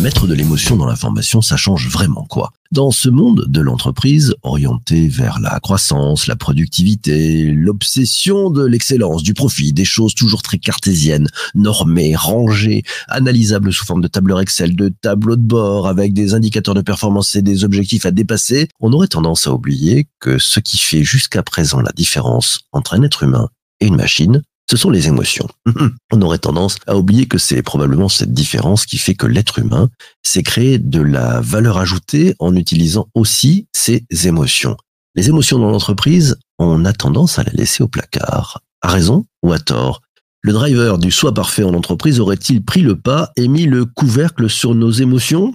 Mettre de l'émotion dans l'information, ça change vraiment quoi? Dans ce monde de l'entreprise orienté vers la croissance, la productivité, l'obsession de l'excellence, du profit, des choses toujours très cartésiennes, normées, rangées, analysables sous forme de tableur Excel, de tableau de bord avec des indicateurs de performance et des objectifs à dépasser, on aurait tendance à oublier que ce qui fait jusqu'à présent la différence entre un être humain et une machine, ce sont les émotions. On aurait tendance à oublier que c'est probablement cette différence qui fait que l'être humain s'est créé de la valeur ajoutée en utilisant aussi ses émotions. Les émotions dans l'entreprise, on a tendance à les laisser au placard. À raison ou à tort? Le driver du soi parfait en entreprise aurait-il pris le pas et mis le couvercle sur nos émotions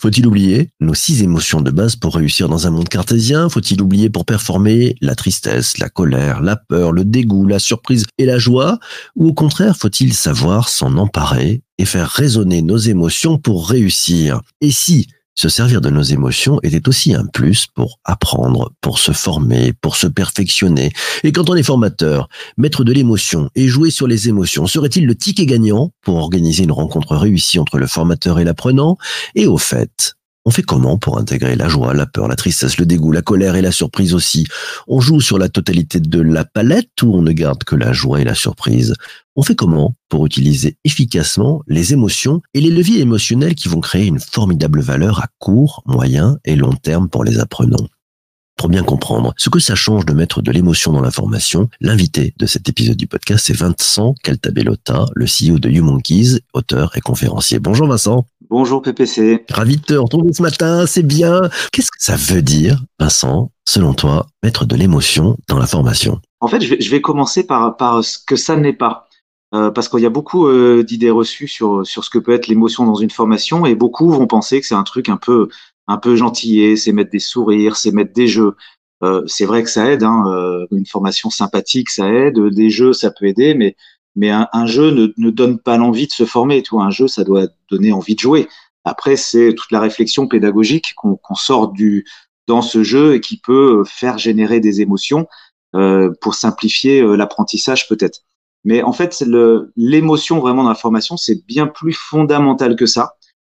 Faut-il oublier nos six émotions de base pour réussir dans un monde cartésien Faut-il oublier pour performer la tristesse, la colère, la peur, le dégoût, la surprise et la joie Ou au contraire, faut-il savoir s'en emparer et faire résonner nos émotions pour réussir? Et si se servir de nos émotions était aussi un plus pour apprendre, pour se former, pour se perfectionner. Et quand on est formateur, mettre de l'émotion et jouer sur les émotions serait-il le ticket gagnant pour organiser une rencontre réussie entre le formateur et l'apprenant? Et au fait, on fait comment pour intégrer la joie, la peur, la tristesse, le dégoût, la colère et la surprise aussi? On joue sur la totalité de la palette ou on ne garde que la joie et la surprise? On fait comment pour utiliser efficacement les émotions et les leviers émotionnels qui vont créer une formidable valeur à court, moyen et long terme pour les apprenants? Pour bien comprendre ce que ça change de mettre de l'émotion dans l'information, l'invité de cet épisode du podcast, c'est Vincent Caltabellota, le CEO de YouMonkeys, auteur et conférencier. Bonjour Vincent. Bonjour PPC. Ravi de te retrouver ce matin, c'est bien. Qu'est-ce que ça veut dire, Vincent, selon toi, mettre de l'émotion dans l'information En fait, je vais, je vais commencer par, par ce que ça n'est pas. Euh, parce qu'il y a beaucoup euh, d'idées reçues sur, sur ce que peut être l'émotion dans une formation et beaucoup vont penser que c'est un truc un peu un peu gentillé, c'est mettre des sourires, c'est mettre des jeux. Euh, c'est vrai que ça aide, hein, une formation sympathique, ça aide, des jeux, ça peut aider, mais mais un, jeu ne, ne, donne pas l'envie de se former. Tu vois, un jeu, ça doit donner envie de jouer. Après, c'est toute la réflexion pédagogique qu'on sort du dans ce jeu et qui peut faire générer des émotions euh, pour simplifier euh, l'apprentissage peut-être. Mais en fait, l'émotion vraiment dans la formation, c'est bien plus fondamental que ça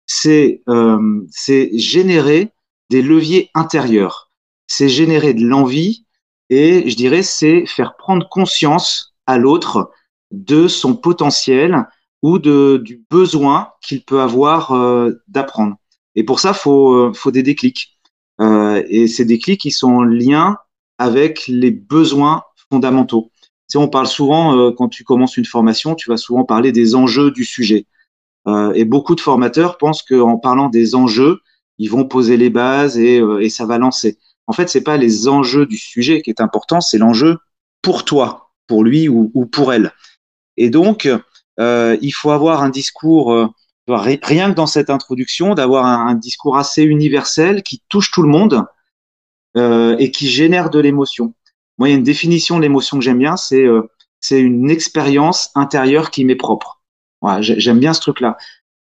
c'est euh, générer des leviers intérieurs, c'est générer de l'envie et je dirais c'est faire prendre conscience à l'autre de son potentiel ou de, du besoin qu'il peut avoir euh, d'apprendre. Et pour ça, faut euh, faut des déclics. Euh, et ces déclics, ils sont en lien avec les besoins fondamentaux. Tu on parle souvent euh, quand tu commences une formation, tu vas souvent parler des enjeux du sujet. Euh, et beaucoup de formateurs pensent qu'en parlant des enjeux, ils vont poser les bases et, euh, et ça va lancer. En fait, c'est pas les enjeux du sujet qui est important, c'est l'enjeu pour toi, pour lui ou, ou pour elle. Et donc, euh, il faut avoir un discours, euh, rien que dans cette introduction, d'avoir un, discours assez universel qui touche tout le monde euh, et qui génère de l'émotion. Moi, il y a une définition de l'émotion que j'aime bien, c'est c'est une expérience intérieure qui m'est propre. J'aime bien ce truc-là.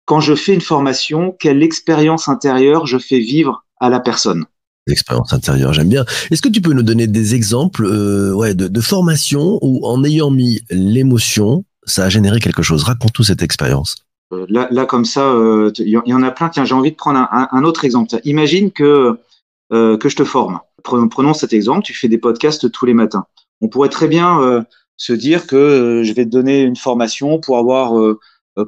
Quand je fais une formation, quelle expérience intérieure je fais vivre à la personne? L'expérience intérieure, j'aime bien. Est-ce que tu peux nous donner des exemples euh, ouais, de, formation où, en ayant mis l'émotion, ça a généré quelque chose? Raconte-nous cette expérience. Euh, là, là, comme ça, il euh, y, en a plein. Tiens, j'ai envie de prendre un, autre exemple. Imagine que, que je te forme. Prenons cet exemple, tu fais des podcasts tous les matins. On pourrait très bien se dire que je vais te donner une formation pour avoir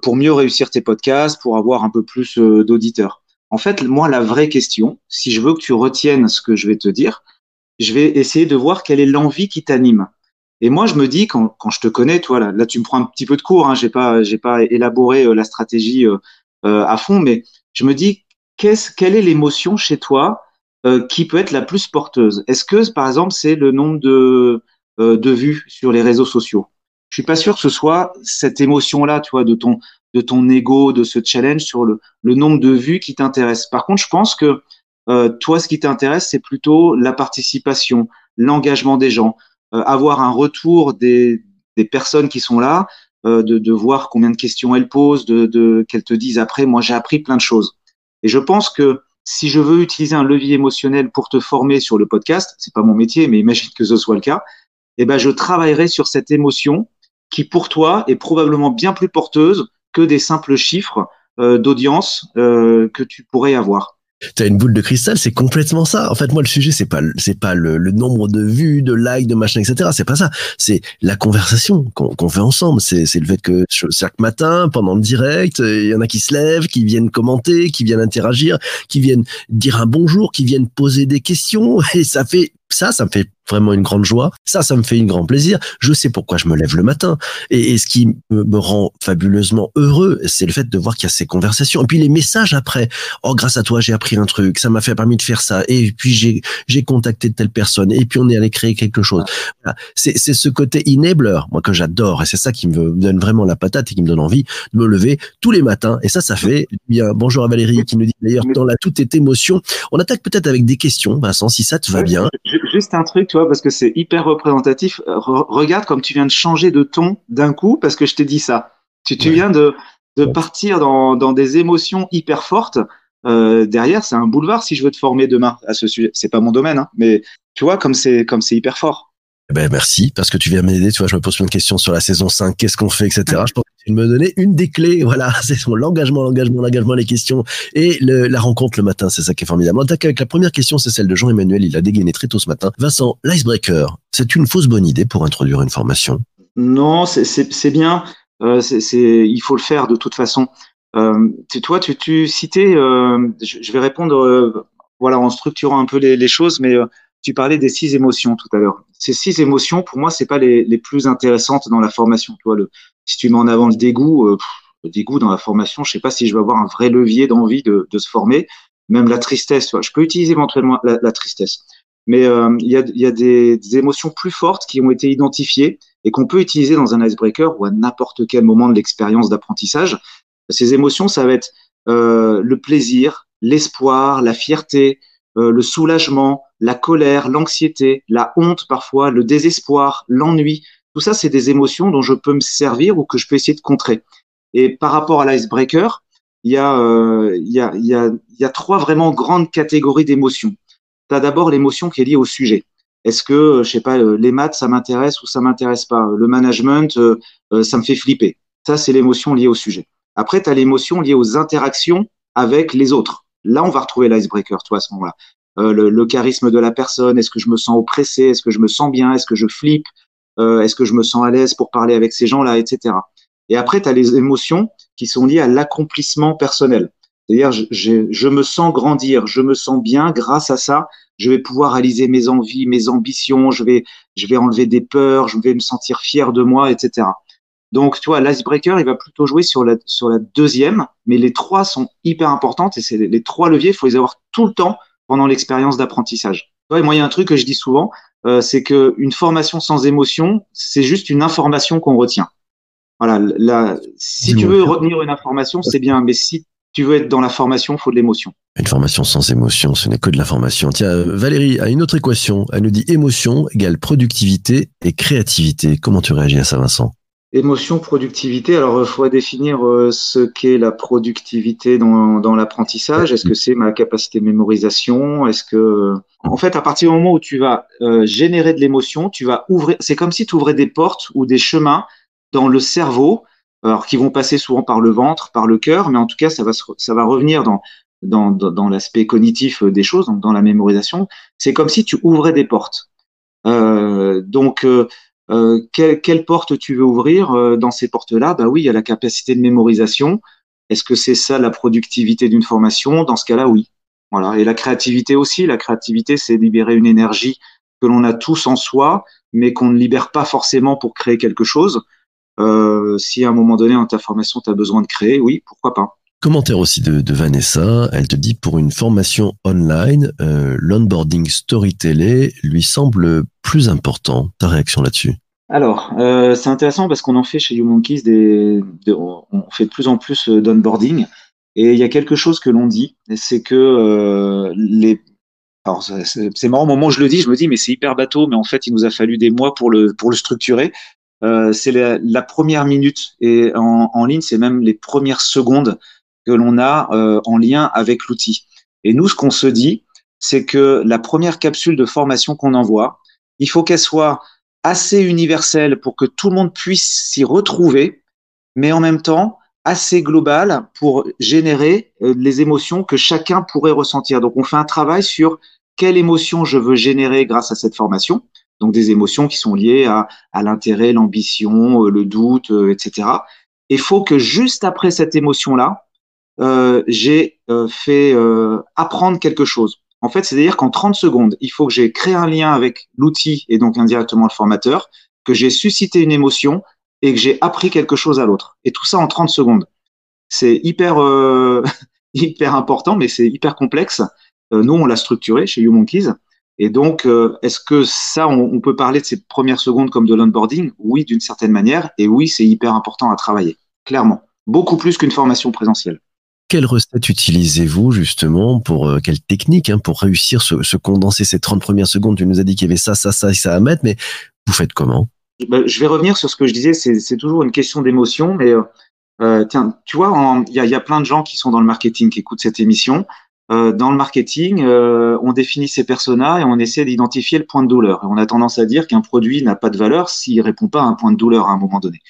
pour mieux réussir tes podcasts, pour avoir un peu plus d'auditeurs. En fait, moi, la vraie question, si je veux que tu retiennes ce que je vais te dire, je vais essayer de voir quelle est l'envie qui t'anime. Et moi, je me dis quand, quand je te connais, toi là, là, tu me prends un petit peu de cours. Hein, j'ai pas, j'ai pas élaboré la stratégie euh, à fond, mais je me dis qu'est-ce, quelle est l'émotion chez toi euh, qui peut être la plus porteuse? Est-ce que, par exemple, c'est le nombre de euh, de vues sur les réseaux sociaux? Je suis pas sûr que ce soit cette émotion-là, tu vois, de ton de ton ego, de ce challenge sur le, le nombre de vues qui t'intéresse. Par contre, je pense que euh, toi, ce qui t'intéresse, c'est plutôt la participation, l'engagement des gens, euh, avoir un retour des, des personnes qui sont là, euh, de, de voir combien de questions elles posent, de, de qu'elles te disent après. Moi, j'ai appris plein de choses. Et je pense que si je veux utiliser un levier émotionnel pour te former sur le podcast, c'est pas mon métier, mais imagine que ce soit le cas, eh ben, je travaillerai sur cette émotion qui pour toi est probablement bien plus porteuse que des simples chiffres euh, d'audience euh, que tu pourrais avoir. T'as une boule de cristal, c'est complètement ça. En fait, moi, le sujet, c'est pas, c'est pas le, le, nombre de vues, de likes, de machin, etc. C'est pas ça. C'est la conversation qu'on fait ensemble. C'est, c'est le fait que chaque matin, pendant le direct, il y en a qui se lèvent, qui viennent commenter, qui viennent interagir, qui viennent dire un bonjour, qui viennent poser des questions. Et ça fait, ça, ça me fait vraiment une grande joie. Ça, ça me fait un grand plaisir. Je sais pourquoi je me lève le matin. Et, et ce qui me, rend fabuleusement heureux, c'est le fait de voir qu'il y a ces conversations. Et puis les messages après. Oh, grâce à toi, j'ai appris un truc. Ça m'a fait permis de faire ça. Et puis j'ai, j'ai contacté telle personne. Et puis on est allé créer quelque chose. Voilà. C'est, c'est ce côté enabler, moi, que j'adore. Et c'est ça qui me donne vraiment la patate et qui me donne envie de me lever tous les matins. Et ça, ça fait bien. Bonjour à Valérie qui nous dit d'ailleurs dans la toute est émotion. On attaque peut-être avec des questions, Vincent, si ça te va bien. Juste un truc, tu vois, parce que c'est hyper représentatif. Re regarde comme tu viens de changer de ton d'un coup parce que je t'ai dit ça. Tu, viens de, de partir dans, dans des émotions hyper fortes. Euh, derrière, c'est un boulevard si je veux te former demain à ce sujet. C'est pas mon domaine, hein, mais tu vois comme c'est comme c'est hyper fort. Ben merci parce que tu viens m'aider. Tu vois, je me pose plein de questions sur la saison 5, qu'est-ce qu'on fait, etc. Je pense tu me donner une des clés. Voilà, c'est l'engagement, l'engagement, l'engagement, les questions et la rencontre le matin. C'est ça qui est formidable. On attaque avec la première question, c'est celle de Jean-Emmanuel. Il a dégainé très tôt ce matin. Vincent, l'icebreaker, c'est une fausse bonne idée pour introduire une formation? Non, c'est bien. Euh, il faut le faire de toute façon. Euh, toi, tu, citais, euh, je, vais répondre, voilà, en structurant un peu les, choses, mais tu parlais des six émotions tout à l'heure. Ces six émotions, pour moi, c'est pas les, les, plus intéressantes dans la formation. Tu vois, le, si tu mets en avant le dégoût, euh, le dégoût dans la formation, je sais pas si je vais avoir un vrai levier d'envie de, se former. Même la tristesse, je peux utiliser éventuellement la, tristesse. Mais euh, il y, a, des, émotions plus fortes qui ont été identifiées et qu'on peut utiliser dans un icebreaker ou à n'importe quel moment de l'expérience d'apprentissage. Ces émotions, ça va être euh, le plaisir, l'espoir, la fierté, le soulagement, la colère, l'anxiété, la honte parfois, le désespoir, l'ennui. Tout ça, c'est des émotions dont je peux me servir ou que je peux essayer de contrer. Et par rapport à l'icebreaker, il y, a, euh, trois vraiment grandes catégories d'émotions. Tu as d'abord l'émotion qui est liée au sujet. Est-ce que, je sais pas, les maths, ça m'intéresse ou ça m'intéresse pas? Le management, euh, ça me fait flipper. Ça, c'est l'émotion liée au sujet. Après, tu as l'émotion liée aux interactions avec les autres. Là, on va retrouver l'icebreaker, toi, à ce moment-là. Euh, le, charisme de la personne, est-ce que je me sens oppressé, est-ce que je me sens bien, est-ce que je flippe, euh, est-ce que je me sens à l'aise pour parler avec ces gens-là, etc. Et après, tu as les émotions qui sont liées à l'accomplissement personnel. C'est-à-dire, je, je, je, me sens grandir, je me sens bien grâce à ça, je vais pouvoir réaliser mes envies, mes ambitions, je vais, je vais enlever des peurs, je vais me sentir fier de moi, etc. Donc, tu vois, l'icebreaker, il va plutôt jouer sur la, sur la deuxième, mais les trois sont hyper importantes et c'est les, les, trois leviers, il faut les avoir tout le temps pendant l'expérience d'apprentissage. Ouais, moi, il y a un truc que je dis souvent, euh, c'est qu'une formation sans émotion, c'est juste une information qu'on retient. Voilà, la, si tu veux retenir une information, c'est bien, mais si tu veux être dans la formation, il faut de l'émotion. Une formation sans émotion, ce n'est que de l'information. Tiens, Valérie a une autre équation. Elle nous dit émotion égale productivité et créativité. Comment tu réagis à ça, Vincent? Émotion, productivité. Alors, il faudrait définir euh, ce qu'est la productivité dans, dans l'apprentissage. Est-ce que c'est ma capacité de mémorisation? Est-ce que, en fait, à partir du moment où tu vas euh, générer de l'émotion, tu vas ouvrir. C'est comme si tu ouvrais des portes ou des chemins dans le cerveau, alors qui vont passer souvent par le ventre, par le cœur, mais en tout cas, ça va ça va revenir dans dans, dans, l'aspect cognitif des choses, donc dans la mémorisation. C'est comme si tu ouvrais des portes. Euh, donc euh, euh, quelle, porte tu veux ouvrir euh, dans ces portes-là? Bah oui, il y a la capacité de mémorisation. Est-ce que c'est ça la productivité d'une formation? Dans ce cas-là, oui. Voilà. Et la créativité aussi. La créativité, c'est libérer une énergie que l'on a tous en soi, mais qu'on ne libère pas forcément pour créer quelque chose. Euh, si à un moment donné dans ta formation, tu as besoin de créer, oui, pourquoi pas. Commentaire aussi de, Vanessa, elle te dit pour une formation online, euh, l'onboarding storytelling lui semble plus important. Ta réaction là-dessus? Alors, euh, c'est intéressant parce qu'on en fait chez YouMonkeys des, on fait de plus en plus d'onboarding et il y a quelque chose que l'on dit, c'est que euh, les alors c'est marrant au moment où je le dis, je me dis mais c'est hyper bateau, mais en fait il nous a fallu des mois pour le pour le structurer. Euh, c'est la, la, première minute et en, en ligne c'est même les premières secondes que l'on a euh, en lien avec l'outil. Et nous, ce qu'on se dit, c'est que la première capsule de formation qu'on envoie, il faut qu'elle soit assez universel pour que tout le monde puisse s'y retrouver, mais en même temps assez global pour générer euh, les émotions que chacun pourrait ressentir. Donc on fait un travail sur quelle émotion je veux générer grâce à cette formation. Donc des émotions qui sont liées à, à l'intérêt, l'ambition, euh, le doute, euh, etc. Il faut que juste après cette émotion-là, euh, j'ai fait apprendre quelque chose. En fait, c'est-à-dire qu'en 30 secondes, il faut que j'ai créé un lien avec l'outil et donc indirectement le formateur, que j'ai suscité une émotion et que j'ai appris quelque chose à l'autre. Et tout ça en 30 secondes. C'est hyper, euh, hyper important, mais c'est hyper complexe. Euh, nous, on l'a structuré chez YouMonkeys. Et donc, euh, est-ce que ça, on, on, peut parler de ces premières secondes comme de l'onboarding? Oui, d'une certaine manière. Et oui, c'est hyper important à travailler, clairement. Beaucoup plus qu'une formation présentielle. Quelle recette utilisez-vous justement pour euh, quelle technique hein, pour réussir ce, ce, condenser ces 30 premières secondes? Tu nous as dit qu'il y avait ça, ça, ça et ça à mettre, mais vous faites comment? Ben, Je vais revenir sur ce que je disais. C'est toujours une question d'émotion, mais euh, euh tiens, tu vois, il y a, plein de gens qui sont dans le marketing qui écoutent cette émission. Euh, dans le marketing, on définit ses personas et on essaie d'identifier le point de douleur. On a tendance à dire qu'un produit n'a pas de valeur s'il répond pas à un point de douleur à un moment donné.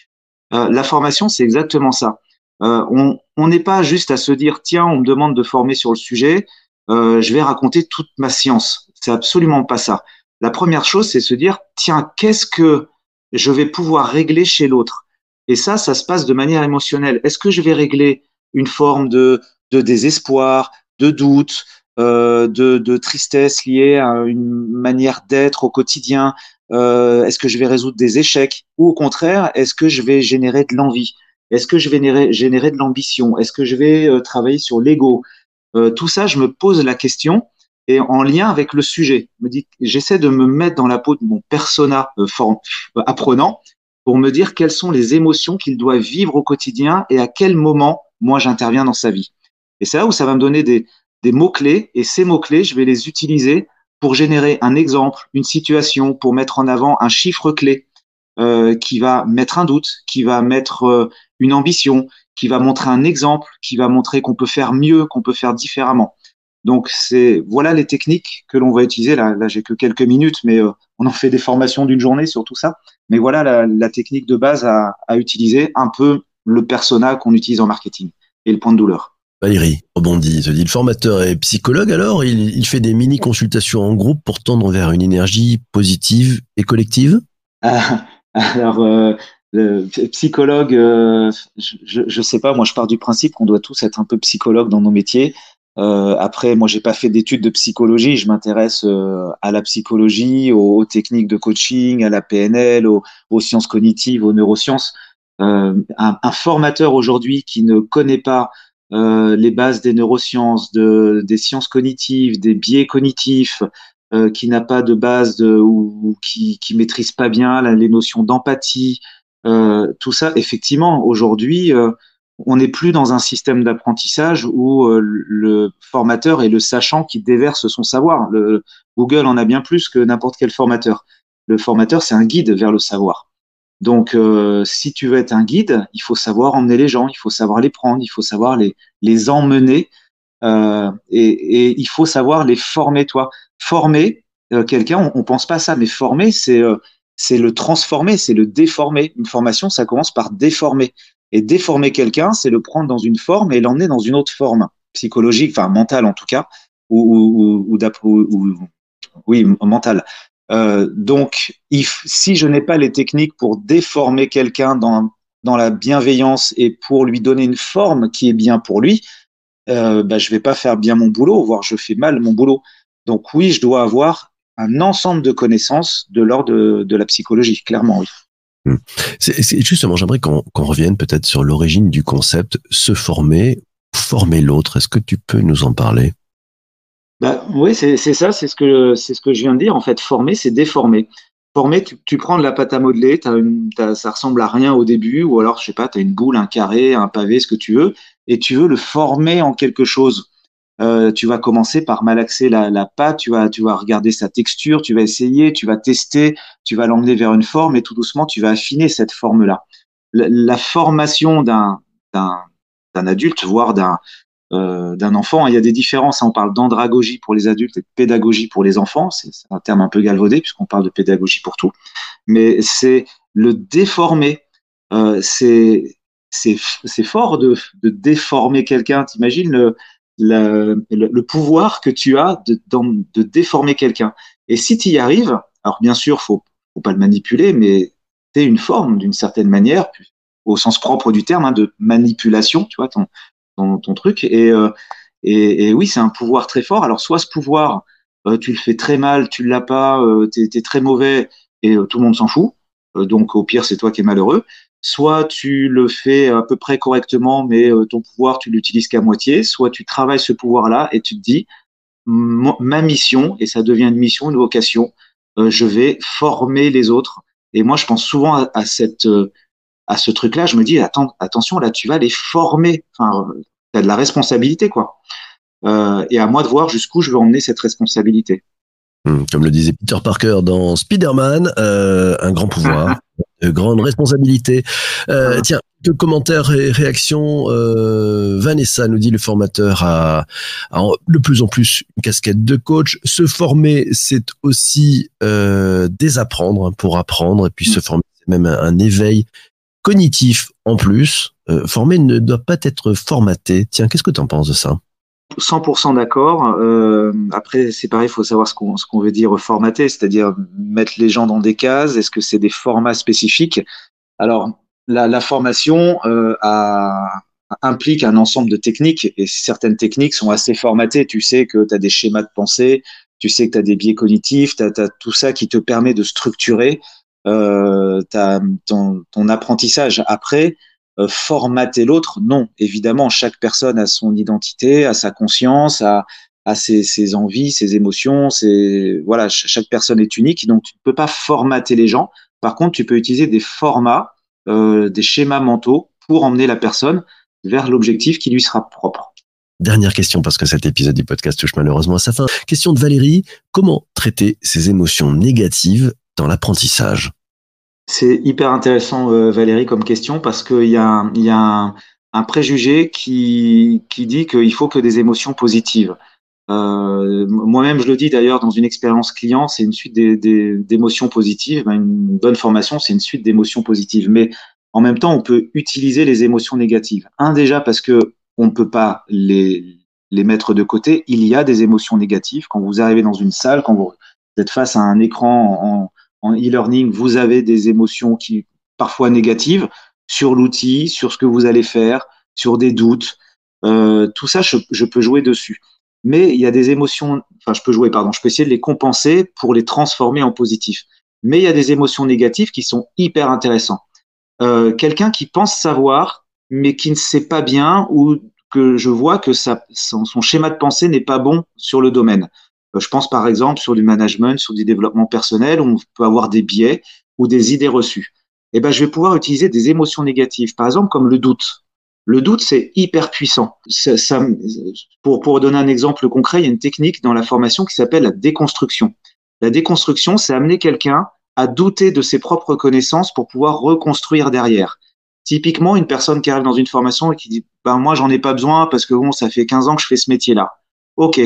la formation, c'est exactement ça. On n'est pas juste à se dire tiens, on me demande de former sur le sujet, je vais raconter toute ma science. C'est absolument pas ça. La première chose, c'est se dire tiens, qu'est-ce que je vais pouvoir régler chez l'autre? Et ça, ça se passe de manière émotionnelle. Est-ce que je vais régler une forme de, de désespoir, de doute, euh, de, de, tristesse liée à une manière d'être au quotidien? Euh, Est-ce que je vais résoudre des échecs? Ou au contraire, est-ce que je vais générer de l'envie? Est-ce que je vais générer, de l'ambition? Est-ce que je vais euh, travailler sur l'ego? Euh, Tout ça, je me pose la question et en lien avec le sujet. J'essaie de me mettre dans la peau de mon persona euh, apprenant pour me dire quelles sont les émotions qu'il doit vivre au quotidien et à quel moment moi j'interviens dans sa vie. Et c'est là où ça va me donner des, des mots-clés et ces mots-clés, je vais les utiliser pour générer un exemple, une situation, pour mettre en avant un chiffre clé euh, qui va mettre un doute, qui va mettre euh, une ambition, qui va montrer un exemple, qui va montrer qu'on peut faire mieux, qu'on peut faire différemment. Donc c'est voilà les techniques que l'on va utiliser. Là, là j'ai que quelques minutes, mais euh, on en fait des formations d'une journée sur tout ça. Mais voilà la, la technique de base à, à, utiliser, un peu le persona qu'on utilise en marketing et le point de douleur. Valérie rebondit, se dit le formateur est psychologue alors il, il fait des mini consultations en groupe pour tendre vers une énergie positive et collective? Alors euh, psychologue, euh, je, je sais pas, moi je pars du principe qu'on doit tous être un peu psychologue dans nos métiers. Euh, après, moi, j'ai pas fait d'études de psychologie. Je m'intéresse euh, à la psychologie, aux, aux, techniques de coaching, à la PNL, aux, aux sciences cognitives, aux neurosciences. Euh, un, un, formateur aujourd'hui qui ne connaît pas les bases des neurosciences, de, des sciences cognitives, des biais cognitifs, euh, qui n'a pas de base ou, qui, maîtrise pas bien les notions d'empathie, tout ça, effectivement, aujourd'hui on n'est plus dans un système d'apprentissage où euh, le formateur est le sachant qui déverse son savoir. Le, Google en a bien plus que n'importe quel formateur. Le formateur, c'est un guide vers le savoir. Donc, euh, si tu veux être un guide, il faut savoir emmener les gens, il faut savoir les prendre, il faut savoir les, emmener euh, et, il faut savoir les former, toi. Former euh, quelqu'un, on, on pense pas à ça, mais former, c'est euh, c'est le transformer, c'est le déformer. Une formation, ça commence par déformer. Et déformer quelqu'un, c'est le prendre dans une forme et l'emmener dans une autre forme psychologique, enfin mentale en tout cas, ou, ou, ou, ou oui, mentale. Euh, donc, si je n'ai pas les techniques pour déformer quelqu'un dans, dans la bienveillance et pour lui donner une forme qui est bien pour lui, euh, bah, je vais pas faire bien mon boulot, voire je fais mal mon boulot. Donc oui, je dois avoir un ensemble de connaissances de l'ordre de, de la psychologie, clairement, oui. Hmm. C'est justement, j'aimerais qu'on qu revienne peut-être sur l'origine du concept se former, former l'autre. Est-ce que tu peux nous en parler? Bah, Oui, c'est ça, c'est ce, que, ce que je viens de dire. En fait, former, c'est déformer. Former, tu, tu, prends de la pâte à modeler, as une, as, ça ressemble à rien au début, ou alors, je sais pas, tu as une boule, un carré, un pavé, ce que tu veux, et tu veux le former en quelque chose. Euh, tu vas commencer par malaxer la, pâte, tu vas, tu vas regarder sa texture, tu vas essayer, tu vas tester, tu vas l'emmener vers une forme et tout doucement, tu vas affiner cette forme-là. La, formation d'un, adulte, voire d'un, euh, enfant. Il y a des différences. hein. On parle d'andragogie pour les adultes et de pédagogie pour les enfants. C'est un terme un peu galvaudé puisqu'on parle de pédagogie pour tout. Mais c'est le déformer. Euh, c'est fort de, de déformer quelqu'un. T'imagines le, le, pouvoir que tu as de, déformer quelqu'un. Et si tu y arrives, alors bien sûr, faut faut pas le manipuler, mais c'est une forme d'une certaine manière, au sens propre du terme, hein, de manipulation. Tu vois ton ton, truc. Et, euh, et, et oui, c'est un pouvoir très fort. Alors soit ce pouvoir, euh, tu le fais très mal, tu l'as pas, euh, t'es es très mauvais et euh, tout le monde s'en fout. Donc au pire, c'est toi qui es malheureux. Soit tu le fais à peu près correctement, mais euh, ton pouvoir, tu l'utilises qu'à moitié. Soit tu travailles ce pouvoir-là et tu te dis, ma mission, et ça devient une mission, une vocation, euh, je vais former les autres. Et moi, je pense souvent à, cette, euh, à ce truc-là. Je me dis, attention, là, tu vas les former. Enfin, tu as de la responsabilité, quoi. Et à moi de voir jusqu'où je veux emmener cette responsabilité. Hum, Comme le disait Peter Parker dans Spider-Man, euh, un grand pouvoir, de grande responsabilité. Euh, tiens, quelques commentaires et réactions. Euh, Vanessa nous dit le formateur a, de plus en plus une casquette de coach. Se former, c'est aussi euh, désapprendre pour apprendre, et puis se former, c'est même un, un éveil cognitif en plus. Euh, former ne doit pas être formaté. Tiens, qu'est-ce que tu en penses de ça? 100% d'accord. Euh, après, c'est pareil, il faut savoir ce qu'on veut dire formater, c'est-à-dire mettre les gens dans des cases. Est-ce que c'est des formats spécifiques? Alors, la, formation euh, implique un ensemble de techniques et certaines techniques sont assez formatées. Tu sais que tu as des schémas de pensée, tu sais que tu as des biais cognitifs, tu as, tout ça qui te permet de structurer euh, ton apprentissage. Après, euh, formater l'autre, non. Évidemment, chaque personne a son identité, a sa conscience, a, ses, envies, ses émotions. Voilà, ch- chaque personne est unique, donc tu ne peux pas formater les gens. Par contre, tu peux utiliser des formats, euh, des schémas mentaux pour emmener la personne vers l'objectif qui lui sera propre. Dernière question, parce que cet épisode du podcast touche malheureusement à sa fin. Question de Valérie. Comment traiter ces émotions négatives dans l'apprentissage? C'est hyper intéressant, euh, Valérie, comme question, parce qu'il y a, un- y préjugé qui, dit qu'il faut que des émotions positives. Euh, Moi-même, je le dis d'ailleurs dans une expérience client, c'est une suite d'émotions positives. Ben, Une bonne formation, c'est une suite d'émotions positives. Mais en même temps, on peut utiliser les émotions négatives. Un, déjà parce que on ne peut pas les, les mettre de côté. Il y a des émotions négatives. Quand vous arrivez dans une salle, quand vous êtes face à un écran en, en e-learning, vous avez des émotions qui parfois négatives sur l'outil, sur ce que vous allez faire, sur des doutes. Euh, tout ça, je, peux jouer dessus. Mais il y a des émotions, enfin, je peux jouer, pardon, je peux essayer de les compenser pour les transformer en positif. Mais il y a des émotions négatives qui sont hyper intéressantes. Euh, Quelqu'un qui pense savoir, mais qui ne sait pas bien ou que je vois que son schéma de pensée n'est pas bon sur le domaine. Euh, Je pense par exemple sur du management, sur du développement personnel, on peut avoir des biais ou des idées reçues. Eh ben, je vais pouvoir utiliser des émotions négatives, par exemple comme le doute. Le doute, c'est hyper puissant. Ça, pour, pour donner un exemple concret, il y a une technique dans la formation qui s'appelle la déconstruction. La déconstruction, c'est amener quelqu'un à douter de ses propres connaissances pour pouvoir reconstruire derrière. Typiquement, une personne qui arrive dans une formation et qui dit ben moi j'en ai pas besoin parce que bon ça fait 15 ans que je fais ce métier-là. Ok.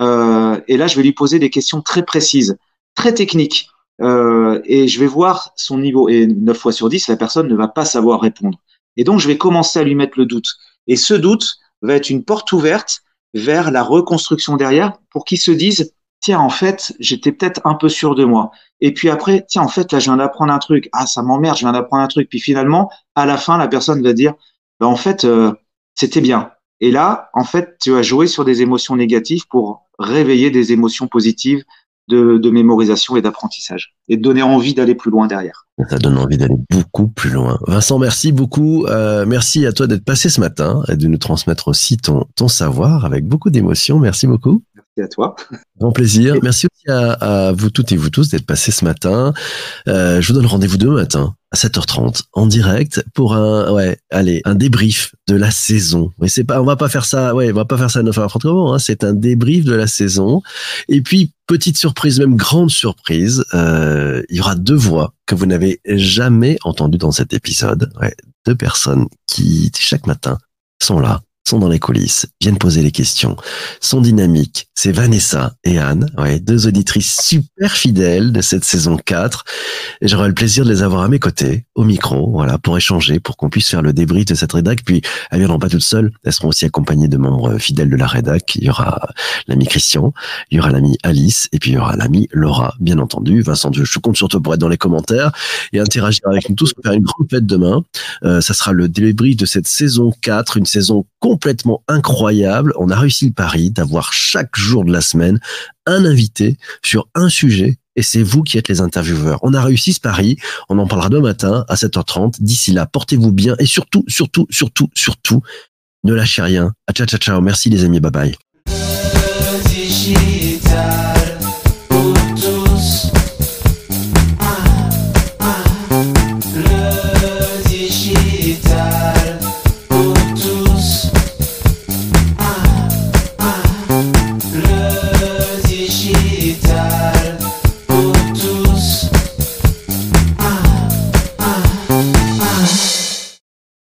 Euh, et là je vais lui poser des questions très précises, très techniques, euh, et je vais voir son niveau. Et 9 fois sur 10, la personne ne va pas savoir répondre. Et donc je vais commencer à lui mettre le doute. Et ce doute va être une porte ouverte vers la reconstruction derrière pour qu'il se dise tiens en fait j'étais peut-être un peu sûr de moi. Et puis après tiens en fait là je viens d'apprendre un truc ah ça m'emmerde je viens d'apprendre un truc. Puis finalement à la fin la personne va dire ben, en fait euh, c'était bien. Et là, en fait, tu vas jouer sur des émotions négatives pour réveiller des émotions positives de, mémorisation et d'apprentissage et donner envie d'aller plus loin derrière. Ça donne envie d'aller beaucoup plus loin. Vincent, merci beaucoup. Euh, merci à toi d'être passé ce matin et de nous transmettre aussi ton, ton savoir avec beaucoup d'émotion. Merci beaucoup. Merci à toi. Grand plaisir. Merci aussi à, à vous toutes et vous tous d'être passés ce matin. Euh, je vous donne rendez-vous demain matin à 7h30 en direct pour un ouais allez un débrief de la saison. Mais c'est pas on va pas faire ça ouais on va pas faire ça à 9h30 comment hein, c'est un débrief de la saison. Et puis petite surprise même grande surprise euh, il y aura deux voix que vous n'avez jamais entendues dans cet épisode. Ouais, deux personnes qui chaque matin sont là sont dans les coulisses, viennent poser les questions, sont dynamiques. C'est Vanessa et Anne, ouais, deux auditrices super fidèles de cette saison 4. Et j'aurai le plaisir de les avoir à mes côtés, au micro, voilà, pour échanger, pour qu'on puisse faire le débrief de cette rédac. Puis, elles viendront pas toutes seules. Elles seront aussi accompagnées de membres fidèles de la rédac. Il y aura l'ami Christian, il y aura l'ami Alice, et puis il y aura l'ami Laura, bien entendu. Vincent, je compte sur toi pour être dans les commentaires et interagir avec nous tous pour faire une grande fête demain. Euh, ça sera le débrief de cette saison 4, une saison complètement incroyable. On a réussi le pari d'avoir chaque jour de la semaine un invité sur un sujet et c'est vous qui êtes les intervieweurs. On a réussi ce pari, on en parlera demain matin à 7h30. D'ici là, portez-vous bien et surtout, surtout, surtout, surtout, ne lâchez rien. À ciao, ciao, ciao. Merci les amis, bye bye.